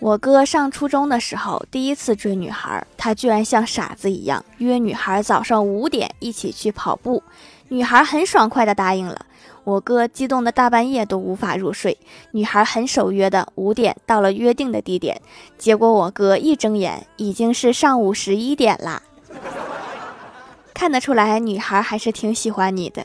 我哥上初中的时候第一次追女孩，他居然像傻子一样约女孩早上五点一起去跑步，女孩很爽快的答应了。我哥激动的大半夜都无法入睡，女孩很守约的五点到了约定的地点，结果我哥一睁眼已经是上午十一点啦。看得出来，女孩还是挺喜欢你的。